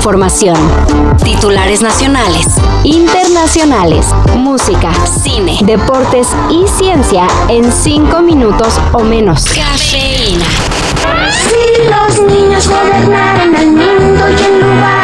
información. Titulares nacionales, internacionales, música, cine, deportes y ciencia en cinco minutos o menos. Cafeína. Si los niños gobernaran el mundo y en lugar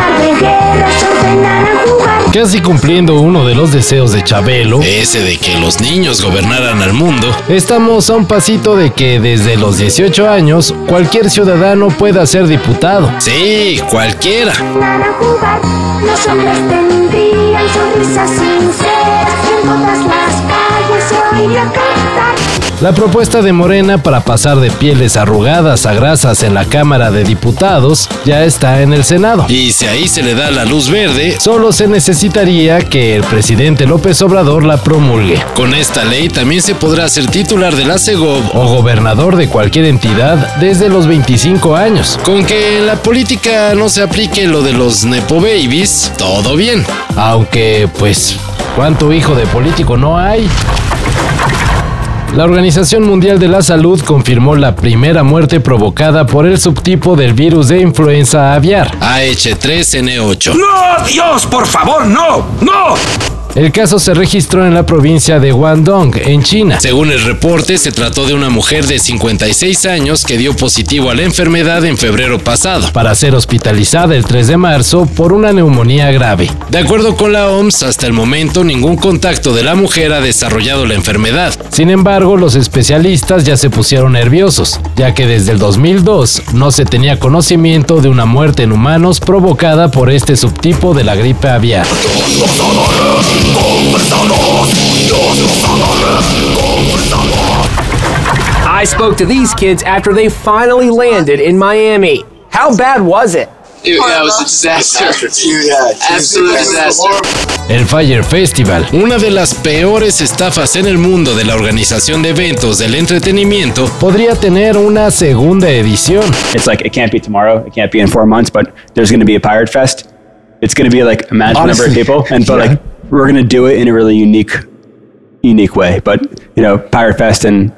Casi cumpliendo uno de los deseos de Chabelo, Ese de que los niños gobernaran al mundo. estamos a un pasito de que desde los 18 años cualquier ciudadano pueda ser diputado. Sí, cualquiera. ordenaran jugar. Los hombres tendrían sonrisas sinceras en todas las calles se oiría cantar. La propuesta de Morena para pasar de pieles arrugadas a grasas en la Cámara de Diputados ya está en el Senado. Y si ahí se le da la luz verde, Solo se necesitaría que el presidente López Obrador la promulgue. con esta ley también se podrá ser titular de la CEGOV. o gobernador de cualquier entidad desde los 25 años. Con que en la política no se aplique lo de los Nepo Babies, todo bien. Aunque, pues, ¿cuánto hijo de político no hay? La Organización Mundial de la Salud confirmó la primera muerte provocada por el subtipo del virus de influenza aviar. AH3N8. ¡No, Dios, por favor, no! ¡No! El caso se registró en la provincia de Guangdong, en China. Según el reporte, se trató de una mujer de 56 años que dio positivo a la enfermedad en febrero pasado. para ser hospitalizada el 3 de marzo por una neumonía grave. De acuerdo con la OMS, hasta el momento ningún contacto de la mujer ha desarrollado la enfermedad. Sin embargo, los especialistas ya se pusieron nerviosos, ya que desde el 2002 no se tenía conocimiento de una muerte en humanos provocada por este subtipo de la gripe aviar. I spoke to these kids after they finally landed in Miami. How bad was it? Dude, that was a disaster. Absolute disaster. El Fire Festival, Una de las peores estafas en el mundo de la organización de eventos del entretenimiento podría tener una segunda edición. it's like it can't be tomorrow, it can't be in four months, but there's going to be a pirate fest. It's going to be like a magical number of Honestly, people, and but yeah. like we're going to do it in a really unique, unique way. But you know, pirate fest and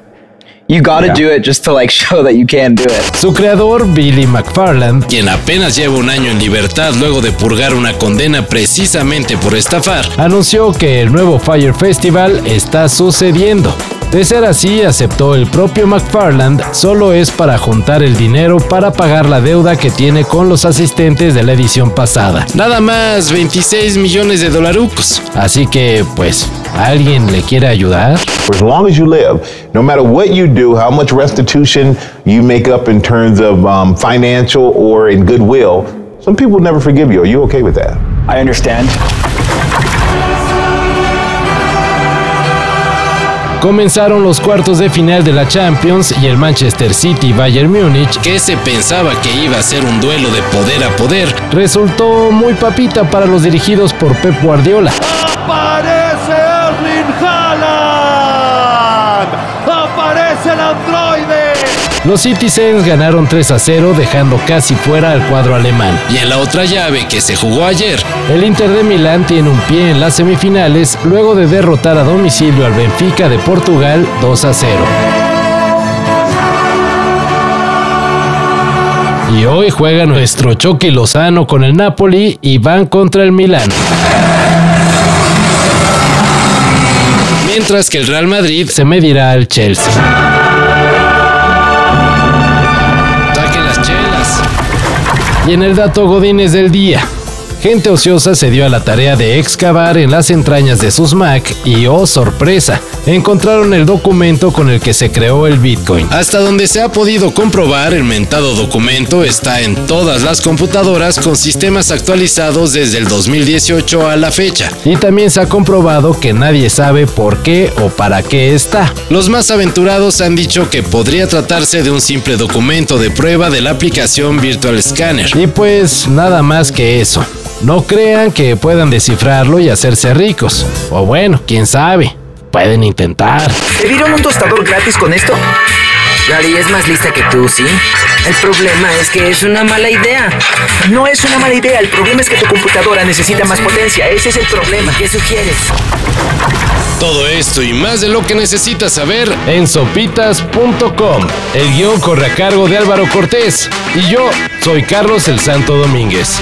You got to Yeah. do it just to like show that you can do it. Su creador, Billy McFarland, quien apenas lleva un año en libertad luego de purgar una condena precisamente por estafar, anunció que el nuevo Fire Festival está sucediendo. De ser así, aceptó el propio McFarland, solo es para juntar el dinero para pagar la deuda que tiene con los asistentes de la edición pasada. nada más 26 millones de dolarucos. Así que, pues, ¿alguien le quiere ayudar? For as long as you live, no matter what you do, how much restitution you make up in terms of um, financial or in goodwill, some people never forgive you. Are you okay with that? I understand. Comenzaron los cuartos de final de la Champions y el Manchester City Bayern Múnich que se pensaba que iba a ser un duelo de poder a poder, resultó muy papita para los dirigidos por Pep Guardiola. Los Citizens ganaron 3 a 0 dejando casi fuera al cuadro alemán. y en la otra llave que se jugó ayer, El Inter de Milán tiene un pie en las semifinales luego de derrotar a domicilio al Benfica de Portugal 2 a 0. Y hoy juega nuestro Chucky Lozano con el Napoli y van contra el Milán. mientras que el Real Madrid Se medirá al Chelsea. Y en el dato Godines del día. Gente ociosa se dio a la tarea de excavar en las entrañas de sus Mac y, oh sorpresa, encontraron el documento con el que se creó el Bitcoin. Hasta donde se ha podido comprobar, el mentado documento está en todas las computadoras con sistemas actualizados desde el 2018 a la fecha. Y también se ha comprobado que nadie sabe por qué o para qué está. Los más aventurados han dicho que podría tratarse de un simple documento de prueba de la aplicación Virtual Scanner. Y pues nada más que eso. No crean que puedan descifrarlo y hacerse ricos. O bueno, quién sabe. Pueden intentar. ¿Te dieron un tostador gratis con esto? Gary es más lista que tú, ¿sí? El problema es que es una mala idea. No es una mala idea, el problema es que tu computadora necesita más potencia, ese es el problema. ¿Qué sugieres? Todo esto y más de lo que necesitas saber En sopitas.com. El guion corre a cargo de Álvaro Cortés. Y yo soy Carlos el Santo Domínguez.